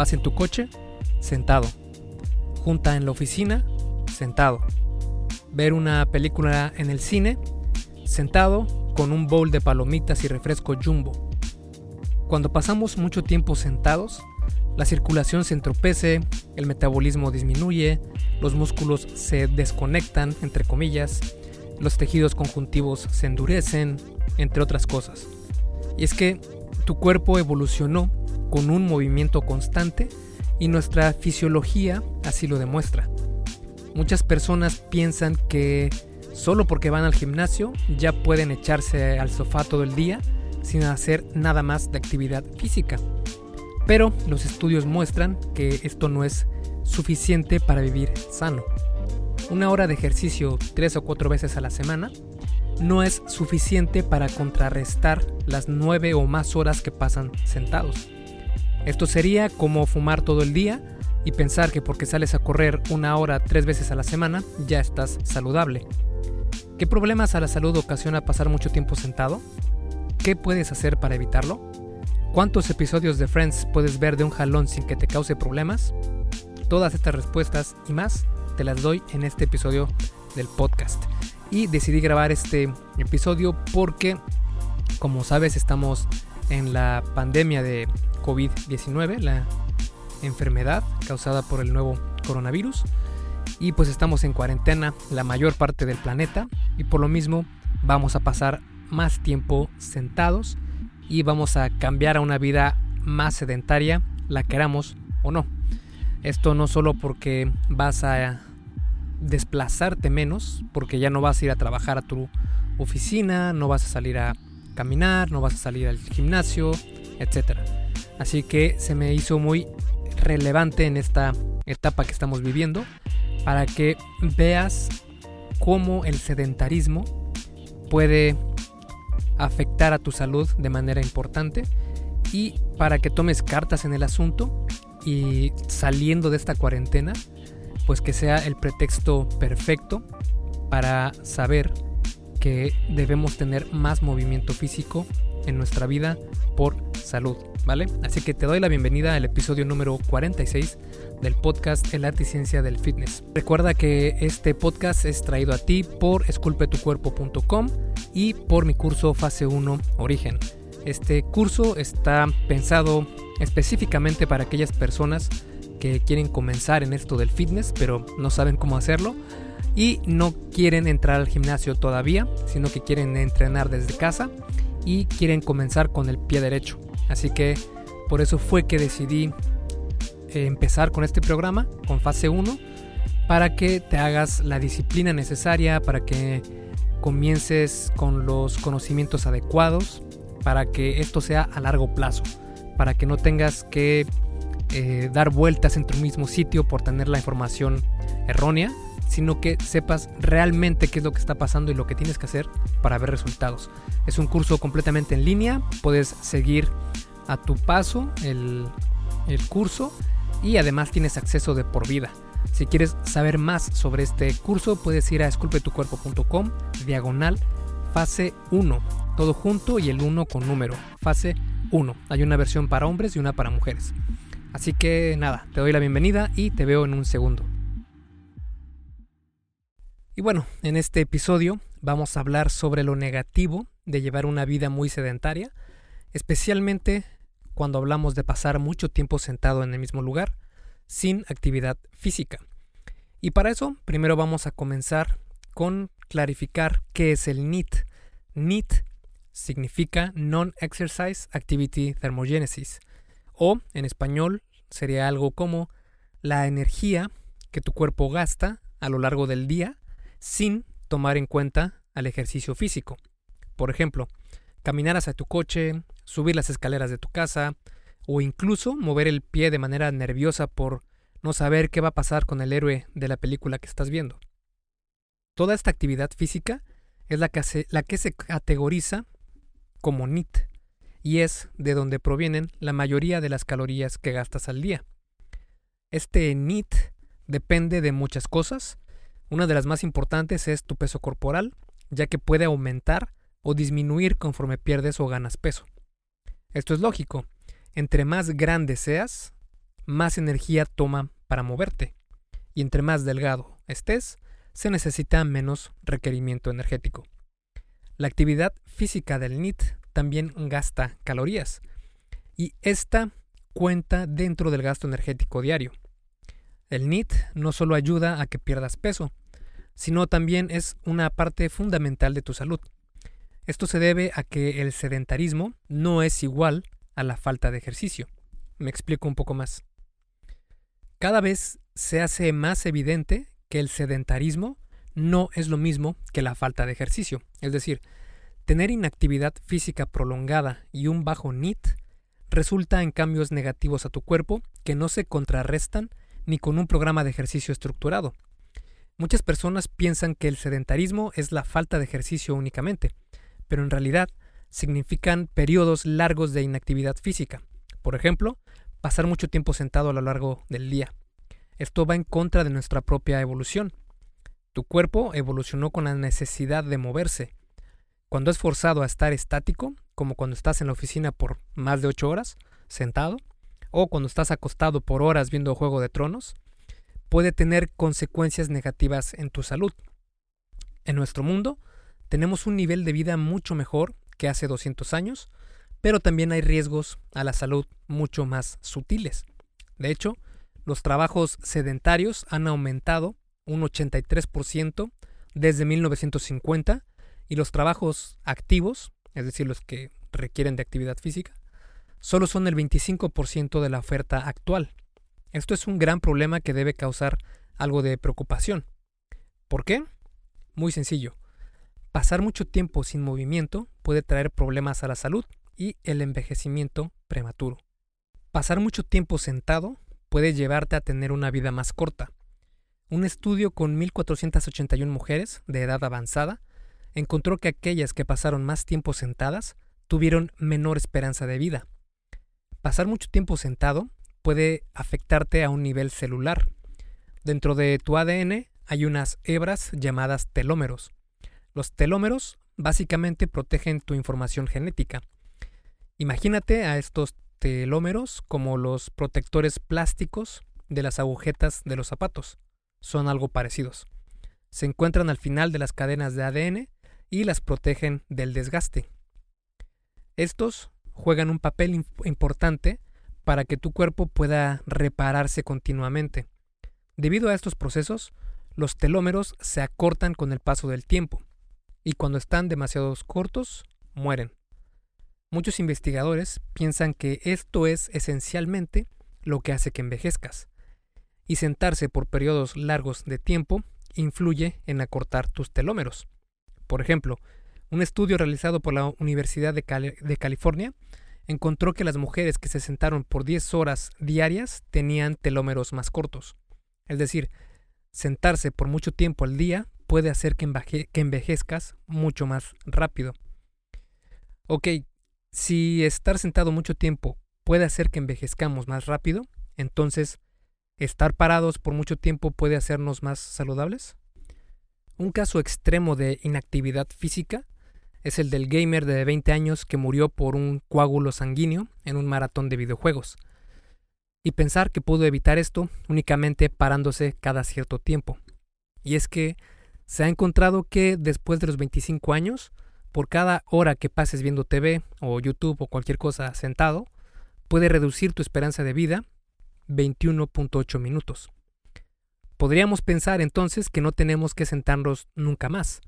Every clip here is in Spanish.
Vas en tu coche, sentado. Junta en la oficina, sentado. Ver una película en el cine, sentado con un bowl de palomitas y refresco jumbo. Cuando pasamos mucho tiempo sentados, la circulación se entropece, el metabolismo disminuye, los músculos se desconectan, entre comillas, los tejidos conjuntivos se endurecen, entre otras cosas. Y es que tu cuerpo evolucionó con un movimiento constante y nuestra fisiología así lo demuestra. Muchas personas piensan que solo porque van al gimnasio ya pueden echarse al sofá todo el día sin hacer nada más de actividad física. Pero los estudios muestran que esto no es suficiente para vivir sano. Una hora de ejercicio tres o cuatro veces a la semana no es suficiente para contrarrestar las nueve o más horas que pasan sentados. Esto sería como fumar todo el día y pensar que porque sales a correr una hora tres veces a la semana ya estás saludable. ¿Qué problemas a la salud ocasiona pasar mucho tiempo sentado? ¿Qué puedes hacer para evitarlo? ¿Cuántos episodios de Friends puedes ver de un jalón sin que te cause problemas? Todas estas respuestas y más te las doy en este episodio del podcast. Y decidí grabar este episodio porque, como sabes, estamos en la pandemia de COVID-19, la enfermedad causada por el nuevo coronavirus. Y pues estamos en cuarentena la mayor parte del planeta y por lo mismo vamos a pasar más tiempo sentados y vamos a cambiar a una vida más sedentaria, la queramos o no. Esto no solo porque vas a desplazarte menos, porque ya no vas a ir a trabajar a tu oficina, no vas a salir a caminar, no vas a salir al gimnasio, etc. Así que se me hizo muy relevante en esta etapa que estamos viviendo para que veas cómo el sedentarismo puede afectar a tu salud de manera importante y para que tomes cartas en el asunto y saliendo de esta cuarentena, pues que sea el pretexto perfecto para saber que debemos tener más movimiento físico en nuestra vida por salud, ¿vale? Así que te doy la bienvenida al episodio número 46 del podcast El arte y ciencia del fitness. Recuerda que este podcast es traído a ti por esculpetucuerpo.com y por mi curso Fase 1 Origen. Este curso está pensado específicamente para aquellas personas que quieren comenzar en esto del fitness, pero no saben cómo hacerlo y no quieren entrar al gimnasio todavía, sino que quieren entrenar desde casa y quieren comenzar con el pie derecho. Así que por eso fue que decidí eh, empezar con este programa, con fase 1, para que te hagas la disciplina necesaria, para que comiences con los conocimientos adecuados, para que esto sea a largo plazo, para que no tengas que eh, dar vueltas en tu mismo sitio por tener la información errónea, sino que sepas realmente qué es lo que está pasando y lo que tienes que hacer para ver resultados. Es un curso completamente en línea, puedes seguir a tu paso el, el curso y además tienes acceso de por vida. Si quieres saber más sobre este curso, puedes ir a esculpetucuerpo.com, diagonal, fase 1, todo junto y el 1 con número, fase 1. Hay una versión para hombres y una para mujeres. Así que nada, te doy la bienvenida y te veo en un segundo. Y bueno, en este episodio vamos a hablar sobre lo negativo de llevar una vida muy sedentaria, especialmente cuando hablamos de pasar mucho tiempo sentado en el mismo lugar, sin actividad física. Y para eso, primero vamos a comenzar con clarificar qué es el NEAT. NEAT significa Non-Exercise Activity Thermogenesis, o en español sería algo como la energía que tu cuerpo gasta a lo largo del día sin tomar en cuenta al ejercicio físico. Por ejemplo, caminar hacia tu coche, subir las escaleras de tu casa o incluso mover el pie de manera nerviosa por no saber qué va a pasar con el héroe de la película que estás viendo. Toda esta actividad física es la que, se, la que se categoriza como NIT y es de donde provienen la mayoría de las calorías que gastas al día. Este NIT depende de muchas cosas, una de las más importantes es tu peso corporal, ya que puede aumentar o disminuir conforme pierdes o ganas peso. Esto es lógico. Entre más grande seas, más energía toma para moverte. Y entre más delgado estés, se necesita menos requerimiento energético. La actividad física del NIT también gasta calorías y esta cuenta dentro del gasto energético diario. El NIT no solo ayuda a que pierdas peso, sino también es una parte fundamental de tu salud. Esto se debe a que el sedentarismo no es igual a la falta de ejercicio. Me explico un poco más. Cada vez se hace más evidente que el sedentarismo no es lo mismo que la falta de ejercicio. Es decir, tener inactividad física prolongada y un bajo NIT resulta en cambios negativos a tu cuerpo que no se contrarrestan ni con un programa de ejercicio estructurado. Muchas personas piensan que el sedentarismo es la falta de ejercicio únicamente, pero en realidad significan periodos largos de inactividad física. Por ejemplo, pasar mucho tiempo sentado a lo largo del día. Esto va en contra de nuestra propia evolución. Tu cuerpo evolucionó con la necesidad de moverse. Cuando es forzado a estar estático, como cuando estás en la oficina por más de 8 horas, sentado, o cuando estás acostado por horas viendo Juego de Tronos, puede tener consecuencias negativas en tu salud. En nuestro mundo, tenemos un nivel de vida mucho mejor que hace 200 años, pero también hay riesgos a la salud mucho más sutiles. De hecho, los trabajos sedentarios han aumentado un 83% desde 1950 y los trabajos activos, es decir, los que requieren de actividad física, solo son el 25% de la oferta actual. Esto es un gran problema que debe causar algo de preocupación. ¿Por qué? Muy sencillo. Pasar mucho tiempo sin movimiento puede traer problemas a la salud y el envejecimiento prematuro. Pasar mucho tiempo sentado puede llevarte a tener una vida más corta. Un estudio con 1.481 mujeres de edad avanzada encontró que aquellas que pasaron más tiempo sentadas tuvieron menor esperanza de vida. Pasar mucho tiempo sentado puede afectarte a un nivel celular. Dentro de tu ADN hay unas hebras llamadas telómeros. Los telómeros básicamente protegen tu información genética. Imagínate a estos telómeros como los protectores plásticos de las agujetas de los zapatos. Son algo parecidos. Se encuentran al final de las cadenas de ADN y las protegen del desgaste. Estos juegan un papel importante para que tu cuerpo pueda repararse continuamente. Debido a estos procesos, los telómeros se acortan con el paso del tiempo y cuando están demasiado cortos, mueren. Muchos investigadores piensan que esto es esencialmente lo que hace que envejezcas, y sentarse por periodos largos de tiempo influye en acortar tus telómeros. Por ejemplo, un estudio realizado por la Universidad de, de California encontró que las mujeres que se sentaron por 10 horas diarias tenían telómeros más cortos. Es decir, sentarse por mucho tiempo al día puede hacer que, envejezcas mucho más rápido. Ok, si estar sentado mucho tiempo puede hacer que envejezcamos más rápido, entonces, ¿estar parados por mucho tiempo puede hacernos más saludables? Un caso extremo de inactividad física es el del gamer de 20 años que murió por un coágulo sanguíneo en un maratón de videojuegos. Y pensar que pudo evitar esto únicamente parándose cada cierto tiempo. Y es que se ha encontrado que después de los 25 años, por cada hora que pases viendo TV o YouTube o cualquier cosa sentado, puede reducir tu esperanza de vida 21.8 minutos. Podríamos pensar entonces que no tenemos que sentarnos nunca más,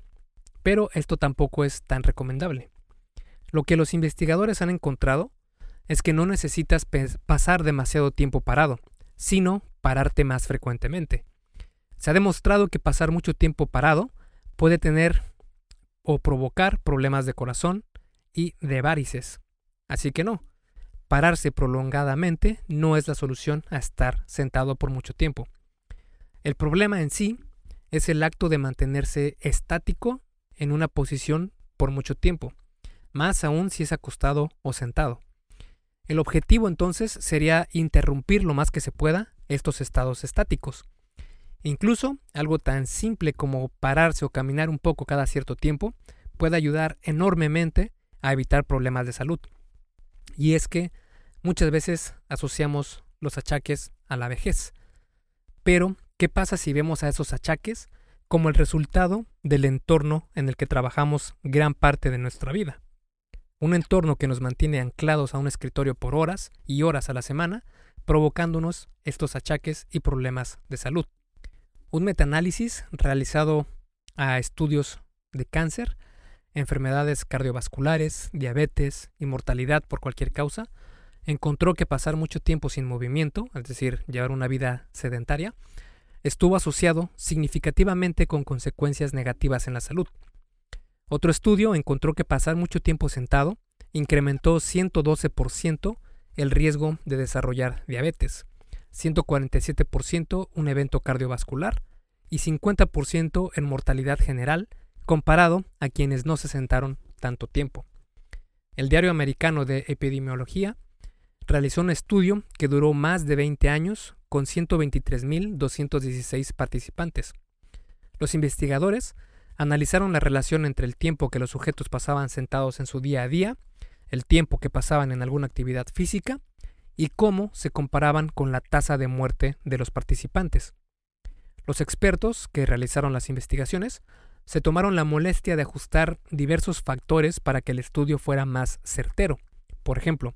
pero esto tampoco es tan recomendable. Lo que los investigadores han encontrado es que no necesitas pasar demasiado tiempo parado, sino pararte más frecuentemente. Se ha demostrado que pasar mucho tiempo parado puede tener o provocar problemas de corazón y de varices. Así que no, pararse prolongadamente no es la solución a estar sentado por mucho tiempo. El problema en sí es el acto de mantenerse estático en una posición por mucho tiempo, más aún si es acostado o sentado. El objetivo entonces sería interrumpir lo más que se pueda estos estados estáticos. Incluso algo tan simple como pararse o caminar un poco cada cierto tiempo puede ayudar enormemente a evitar problemas de salud. Y es que muchas veces asociamos los achaques a la vejez. Pero, ¿qué pasa si vemos a esos achaques como el resultado del entorno en el que trabajamos gran parte de nuestra vida? Un entorno que nos mantiene anclados a un escritorio por horas y horas a la semana, provocándonos estos achaques y problemas de salud. Un metaanálisis realizado a estudios de cáncer, enfermedades cardiovasculares, diabetes y mortalidad por cualquier causa, encontró que pasar mucho tiempo sin movimiento, es decir, llevar una vida sedentaria, estuvo asociado significativamente con consecuencias negativas en la salud. Otro estudio encontró que pasar mucho tiempo sentado incrementó 112% el riesgo de desarrollar diabetes, 147% un evento cardiovascular y 50% en mortalidad general comparado a quienes no se sentaron tanto tiempo. El Diario Americano de Epidemiología realizó un estudio que duró más de 20 años con 123.216 participantes. Los investigadores analizaron la relación entre el tiempo que los sujetos pasaban sentados en su día a día, el tiempo que pasaban en alguna actividad física y cómo se comparaban con la tasa de muerte de los participantes. Los expertos que realizaron las investigaciones se tomaron la molestia de ajustar diversos factores para que el estudio fuera más certero. Por ejemplo,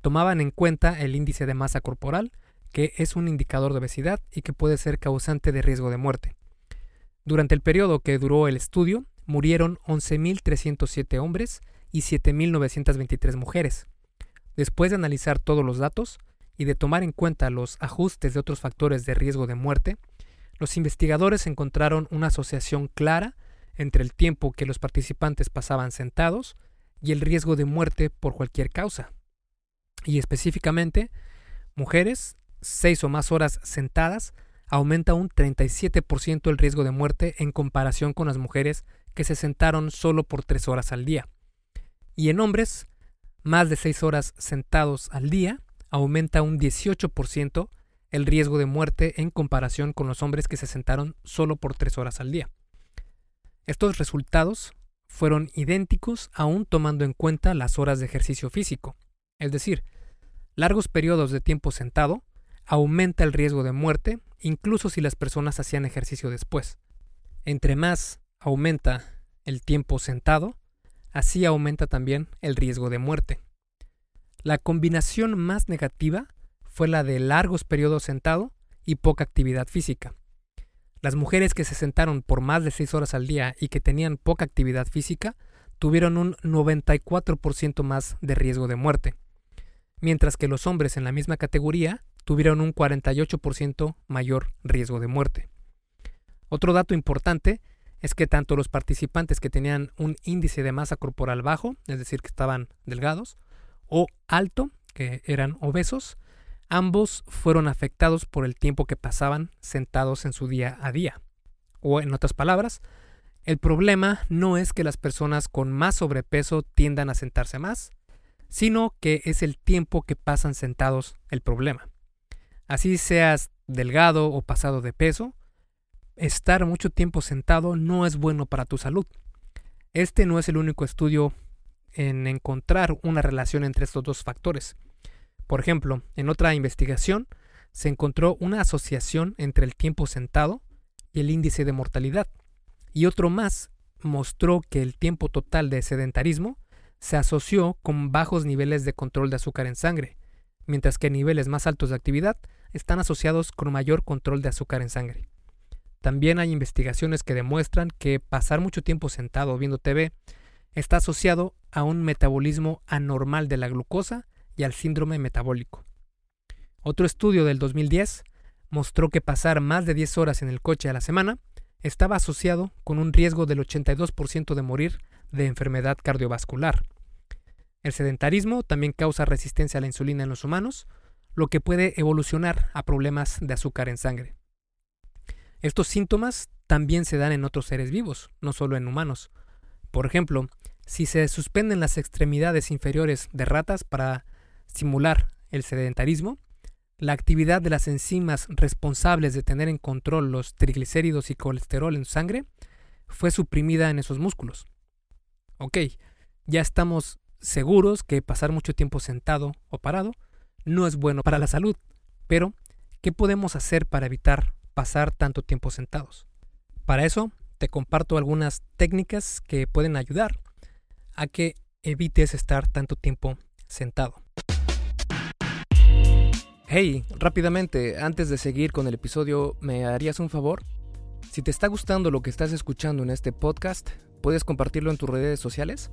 tomaban en cuenta el índice de masa corporal, que es un indicador de obesidad y que puede ser causante de riesgo de muerte. Durante el periodo que duró el estudio, murieron 11.307 hombres y 7.923 mujeres. Después de analizar todos los datos y de tomar en cuenta los ajustes de otros factores de riesgo de muerte, los investigadores encontraron una asociación clara entre el tiempo que los participantes pasaban sentados y el riesgo de muerte por cualquier causa. Y específicamente, mujeres, seis o más horas sentadas, aumenta un 37% el riesgo de muerte en comparación con las mujeres que se sentaron solo por tres horas al día. Y en hombres, más de seis horas sentados al día, aumenta un 18% el riesgo de muerte en comparación con los hombres que se sentaron solo por tres horas al día. Estos resultados fueron idénticos aún tomando en cuenta las horas de ejercicio físico, es decir, largos periodos de tiempo sentado aumenta el riesgo de muerte incluso si las personas hacían ejercicio después. Entre más aumenta el tiempo sentado, así aumenta también el riesgo de muerte. La combinación más negativa fue la de largos periodos sentado y poca actividad física. Las mujeres que se sentaron por más de 6 horas al día y que tenían poca actividad física tuvieron un 94% más de riesgo de muerte, mientras que los hombres en la misma categoría tuvieron un 48% mayor riesgo de muerte. Otro dato importante es que tanto los participantes que tenían un índice de masa corporal bajo, es decir, que estaban delgados, o alto, que eran obesos, ambos fueron afectados por el tiempo que pasaban sentados en su día a día. O en otras palabras, el problema no es que las personas con más sobrepeso tiendan a sentarse más, sino que es el tiempo que pasan sentados el problema. Así seas delgado o pasado de peso, estar mucho tiempo sentado no es bueno para tu salud. Este no es el único estudio en encontrar una relación entre estos dos factores. Por ejemplo, en otra investigación se encontró una asociación entre el tiempo sentado y el índice de mortalidad. Y otro más mostró que el tiempo total de sedentarismo se asoció con bajos niveles de control de azúcar en sangre, mientras que niveles más altos de actividad están asociados con mayor control de azúcar en sangre. También hay investigaciones que demuestran que pasar mucho tiempo sentado viendo TV está asociado a un metabolismo anormal de la glucosa y al síndrome metabólico. Otro estudio del 2010 mostró que pasar más de 10 horas en el coche a la semana estaba asociado con un riesgo del 82% de morir de enfermedad cardiovascular. El sedentarismo también causa resistencia a la insulina en los humanos, lo que puede evolucionar a problemas de azúcar en sangre. Estos síntomas también se dan en otros seres vivos, no solo en humanos. Por ejemplo, si se suspenden las extremidades inferiores de ratas para simular el sedentarismo, la actividad de las enzimas responsables de tener en control los triglicéridos y colesterol en sangre fue suprimida en esos músculos. Ok, ya estamos seguros que pasar mucho tiempo sentado o parado no es bueno para la salud, Pero, ¿qué podemos hacer para evitar pasar tanto tiempo sentados? Para eso, te comparto algunas técnicas que pueden ayudar a que evites estar tanto tiempo sentado. Hey, rápidamente, antes de seguir con el episodio, ¿me harías un favor? Si te está gustando lo que estás escuchando en este podcast, ¿puedes compartirlo en tus redes sociales?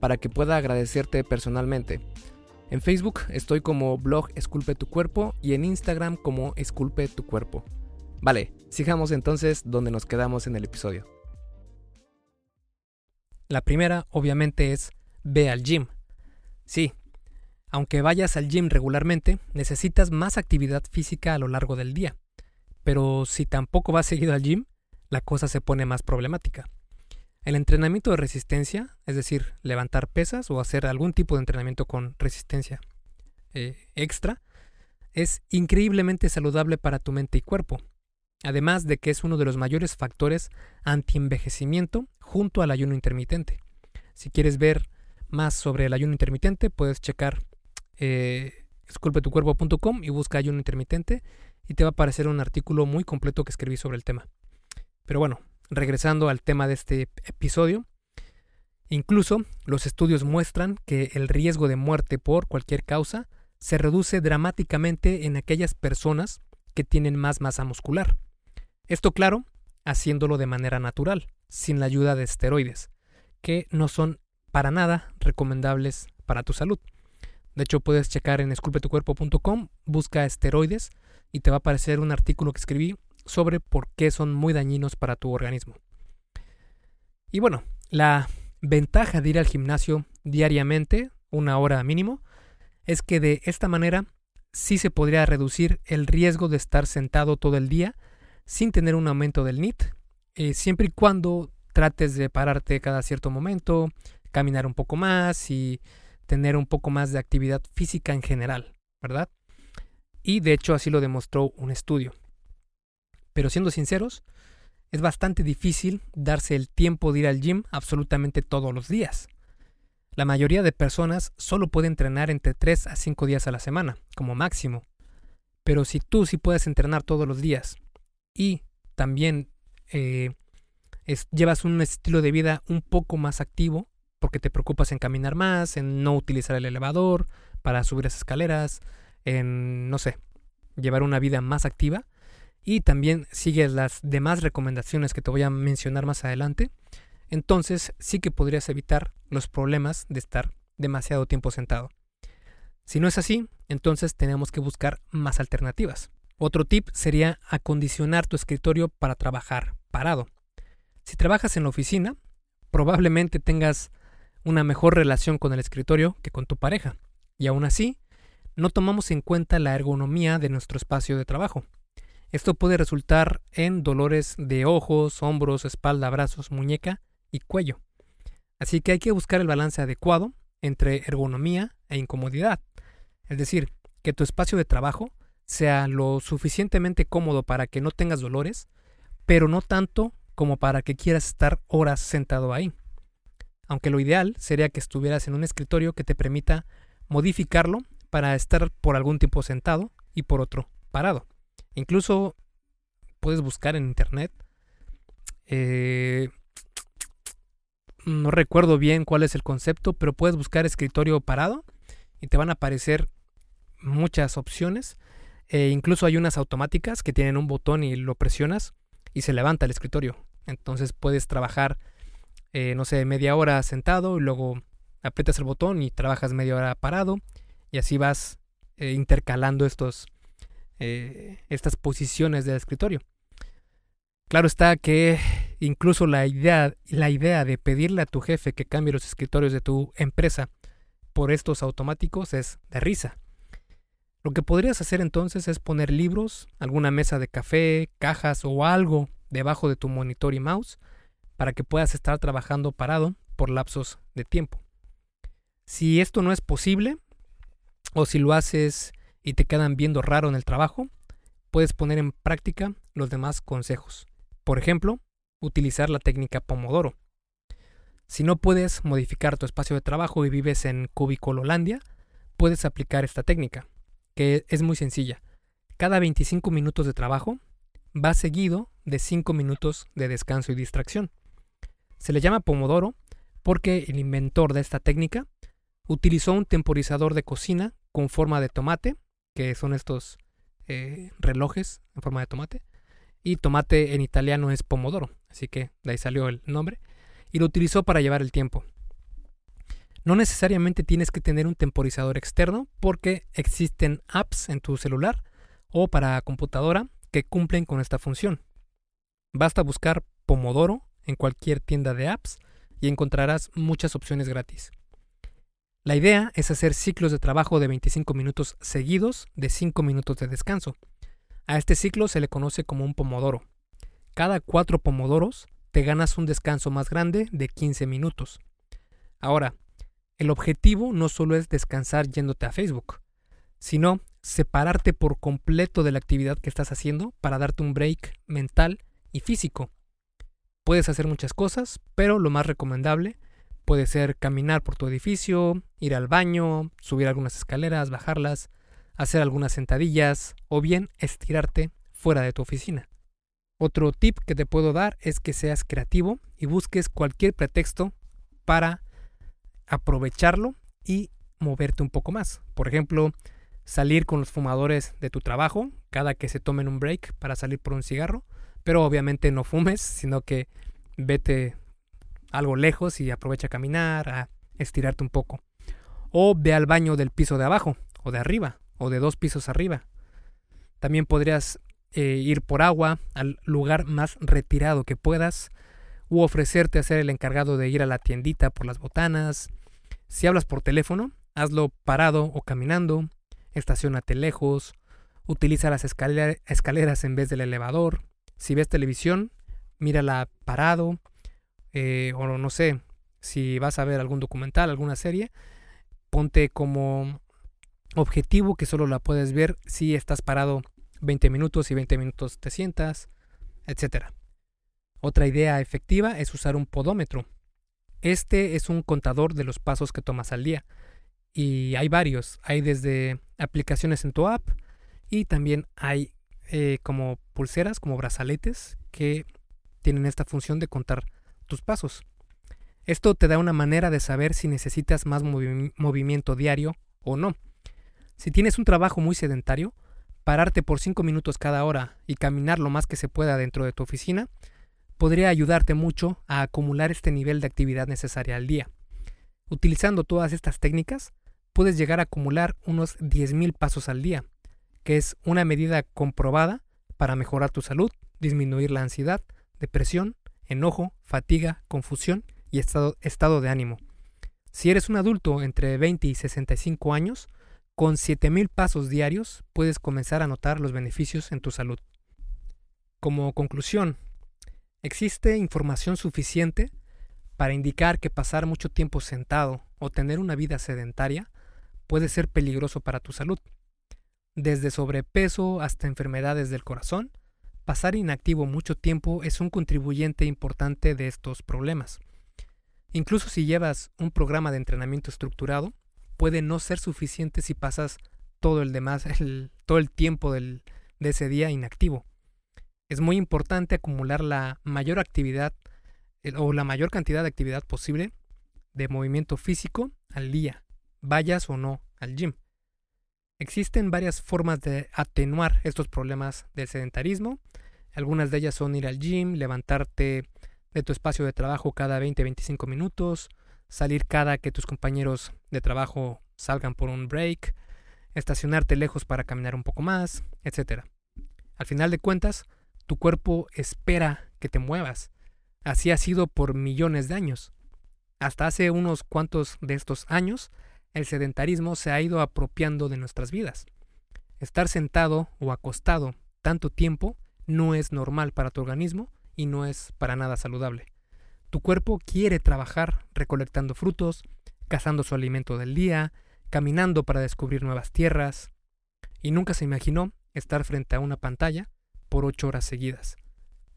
para que pueda agradecerte personalmente. En Facebook estoy como blog Esculpe tu cuerpo y en Instagram como Esculpe tu cuerpo. Vale, sigamos entonces donde nos quedamos en el episodio. La primera obviamente es ve al gym. Sí, aunque vayas al gym regularmente, necesitas más actividad física a lo largo del día. Pero si tampoco vas seguido al gym, la cosa se pone más problemática. El entrenamiento de resistencia, es decir, levantar pesas o hacer algún tipo de entrenamiento con resistencia eh, extra, es increíblemente saludable para tu mente y cuerpo, además de que es uno de los mayores factores anti-envejecimiento junto al ayuno intermitente. Si quieres ver más sobre el ayuno intermitente, puedes checar eh, esculpetucuerpo.com y busca ayuno intermitente y te va a aparecer un artículo muy completo que escribí sobre el tema. Pero bueno, regresando al tema de este episodio, incluso los estudios muestran que el riesgo de muerte por cualquier causa se reduce dramáticamente en aquellas personas que tienen más masa muscular. Esto claro, haciéndolo de manera natural, sin la ayuda de esteroides, que no son para nada recomendables para tu salud. De hecho, puedes checar en esculpetucuerpo.com, busca esteroides y te va a aparecer un artículo que escribí sobre por qué son muy dañinos para tu organismo. Y bueno, la ventaja de ir al gimnasio diariamente, una hora mínimo, es que de esta manera sí se podría reducir el riesgo de estar sentado todo el día sin tener un aumento del NIT, eh, siempre y cuando trates de pararte cada cierto momento, caminar un poco más y tener un poco más de actividad física en general, ¿verdad? Y de hecho así lo demostró un estudio. Pero siendo sinceros, es bastante difícil darse el tiempo de ir al gym absolutamente todos los días. La mayoría de personas solo puede entrenar entre 3 a 5 días a la semana, como máximo. Pero si tú sí puedes entrenar todos los días y también eh, llevas un estilo de vida un poco más activo, porque te preocupas en caminar más, en no utilizar el elevador para subir las escaleras, en, no sé, llevar una vida más activa y también sigues las demás recomendaciones que te voy a mencionar más adelante, entonces sí que podrías evitar los problemas de estar demasiado tiempo sentado. Si no es así, entonces tenemos que buscar más alternativas. Otro tip sería acondicionar tu escritorio para trabajar parado. Si trabajas en la oficina, probablemente tengas una mejor relación con el escritorio que con tu pareja. Y aún así, no tomamos en cuenta la ergonomía de nuestro espacio de trabajo. Esto puede resultar en dolores de ojos, hombros, espalda, brazos, muñeca y cuello. Así que hay que buscar el balance adecuado entre ergonomía e incomodidad. Es decir, que tu espacio de trabajo sea lo suficientemente cómodo para que no tengas dolores, pero no tanto como para que quieras estar horas sentado ahí aunque lo ideal sería que estuvieras en un escritorio que te permita modificarlo para estar por algún tiempo sentado y por otro parado. Incluso puedes buscar en internet. Eh, no recuerdo bien cuál es el concepto, pero puedes buscar escritorio parado y te van a aparecer muchas opciones. E incluso hay unas automáticas que tienen un botón y lo presionas y se levanta el escritorio. Entonces puedes trabajar eh, no sé, media hora sentado y luego aprietas el botón y trabajas media hora parado y así vas eh, intercalando estos, eh, estas posiciones del escritorio. Claro está que incluso la idea, la idea de pedirle a tu jefe que cambie los escritorios de tu empresa por estos automáticos es de risa. Lo que podrías hacer entonces es poner libros, alguna mesa de café, cajas o algo debajo de tu monitor y mouse para que puedas estar trabajando parado por lapsos de tiempo. Si esto no es posible, o si lo haces y te quedan viendo raro en el trabajo, puedes poner en práctica los demás consejos. Por ejemplo, utilizar la técnica Pomodoro. Si no puedes modificar tu espacio de trabajo y vives en Cubicololandia, puedes aplicar esta técnica, que es muy sencilla. Cada 25 minutos de trabajo va seguido de 5 minutos de descanso y distracción. Se le llama Pomodoro porque el inventor de esta técnica utilizó un temporizador de cocina con forma de tomate, que son estos eh, relojes en forma de tomate, y tomate en italiano es pomodoro, así que de ahí salió el nombre, y lo utilizó para llevar el tiempo. No necesariamente tienes que tener un temporizador externo porque existen apps en tu celular o para computadora que cumplen con esta función. Basta buscar Pomodoro en cualquier tienda de apps y encontrarás muchas opciones gratis. La idea es hacer ciclos de trabajo de 25 minutos seguidos de 5 minutos de descanso. A este ciclo se le conoce como un pomodoro. Cada 4 pomodoros te ganas un descanso más grande de 15 minutos. Ahora, el objetivo no solo es descansar yéndote a Facebook, sino separarte por completo de la actividad que estás haciendo para darte un break mental y físico. Puedes hacer muchas cosas, pero lo más recomendable puede ser caminar por tu edificio, ir al baño, subir algunas escaleras, bajarlas, hacer algunas sentadillas o bien estirarte fuera de tu oficina. Otro tip que te puedo dar es que seas creativo y busques cualquier pretexto para aprovecharlo y moverte un poco más. Por ejemplo, salir con los fumadores de tu trabajo cada que se tomen un break para salir por un cigarro, pero obviamente no fumes, sino que vete algo lejos y aprovecha a caminar, a estirarte un poco. O ve al baño del piso de abajo, o de arriba, o de dos pisos arriba. También podrías eh, ir por agua al lugar más retirado que puedas, u ofrecerte a ser el encargado de ir a la tiendita por las botanas. Si hablas por teléfono, hazlo parado o caminando, estacionate lejos, utiliza las escaleras en vez del elevador. Si ves televisión, mírala parado, eh, o no sé, si vas a ver algún documental, alguna serie, ponte como objetivo que solo la puedes ver si estás parado 20 minutos y 20 minutos te sientas, etc. Otra idea efectiva es usar un podómetro. Este es un contador de los pasos que tomas al día. Y hay varios. Hay desde aplicaciones en tu app y también hay eh, como pulseras, como brazaletes que tienen esta función de contar tus pasos. Esto te da una manera de saber si necesitas más movimiento diario o no. Si tienes un trabajo muy sedentario, pararte por 5 minutos cada hora y caminar lo más que se pueda dentro de tu oficina podría ayudarte mucho a acumular este nivel de actividad necesaria al día. Utilizando todas estas técnicas, puedes llegar a acumular unos 10.000 pasos al día, que es una medida comprobada para mejorar tu salud, disminuir la ansiedad, depresión enojo, fatiga, confusión y estado, estado de ánimo. Si eres un adulto entre 20 y 65 años, con 7000 pasos diarios puedes comenzar a notar los beneficios en tu salud. Como conclusión, existe información suficiente para indicar que pasar mucho tiempo sentado o tener una vida sedentaria puede ser peligroso para tu salud. Desde sobrepeso hasta enfermedades del corazón, pasar inactivo mucho tiempo es un contribuyente importante de estos problemas. Incluso si llevas un programa de entrenamiento estructurado, puede no ser suficiente si pasas todo el demás, todo el tiempo de ese día inactivo. Es muy importante acumular la mayor actividad o la mayor cantidad de actividad posible de movimiento físico al día, vayas o no al gym. Existen varias formas de atenuar estos problemas del sedentarismo. Algunas de ellas son ir al gym, levantarte de tu espacio de trabajo cada 20-25 minutos, salir cada que tus compañeros de trabajo salgan por un break, estacionarte lejos para caminar un poco más, etc. Al final de cuentas, tu cuerpo espera que te muevas. Así ha sido por millones de años. Hasta hace unos cuantos de estos años, el sedentarismo se ha ido apropiando de nuestras vidas. Estar sentado o acostado tanto tiempo no es normal para tu organismo y no es para nada saludable. Tu cuerpo quiere trabajar recolectando frutos, cazando su alimento del día, caminando para descubrir nuevas tierras, y nunca se imaginó estar frente a una pantalla por ocho horas seguidas.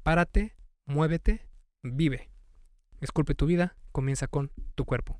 Párate, muévete, vive. Esculpe tu vida, comienza con tu cuerpo.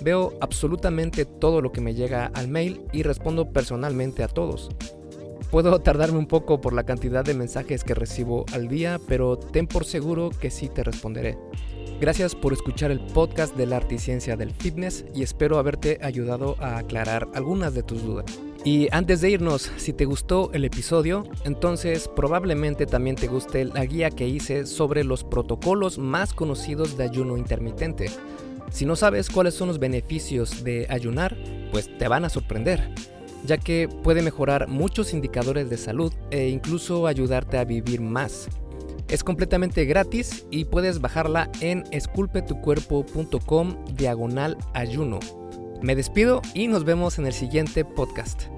Veo absolutamente todo lo que me llega al mail y respondo personalmente a todos. Puedo tardarme un poco por la cantidad de mensajes que recibo al día, pero ten por seguro que sí te responderé. Gracias por escuchar el podcast del arte y ciencia del fitness y espero haberte ayudado a aclarar algunas de tus dudas. Y antes de irnos, si te gustó el episodio, entonces probablemente también te guste la guía que hice sobre los protocolos más conocidos de ayuno intermitente. Si no sabes cuáles son los beneficios de ayunar, pues te van a sorprender, ya que puede mejorar muchos indicadores de salud e incluso ayudarte a vivir más. Es completamente gratis y puedes bajarla en esculpetucuerpo.com diagonal ayuno. Me despido y nos vemos en el siguiente podcast.